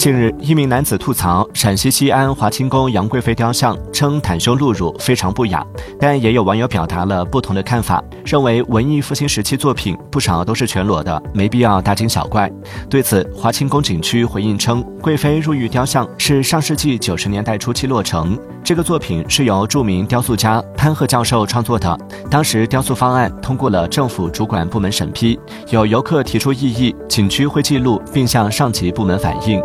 近日，一名男子吐槽陕西西安华清宫杨贵妃雕像，称袒胸露乳非常不雅，但也有网友表达了不同的看法，认为文艺复兴时期作品不少都是全裸的，没必要大惊小怪。对此，华清宫景区回应称，贵妃入浴雕像是上世纪九十年代初期落成，这个作品是由著名雕塑家潘鹤教授创作的，当时雕塑方案通过了政府主管部门审批，有游客提出异议，景区会记录并向上级部门反映。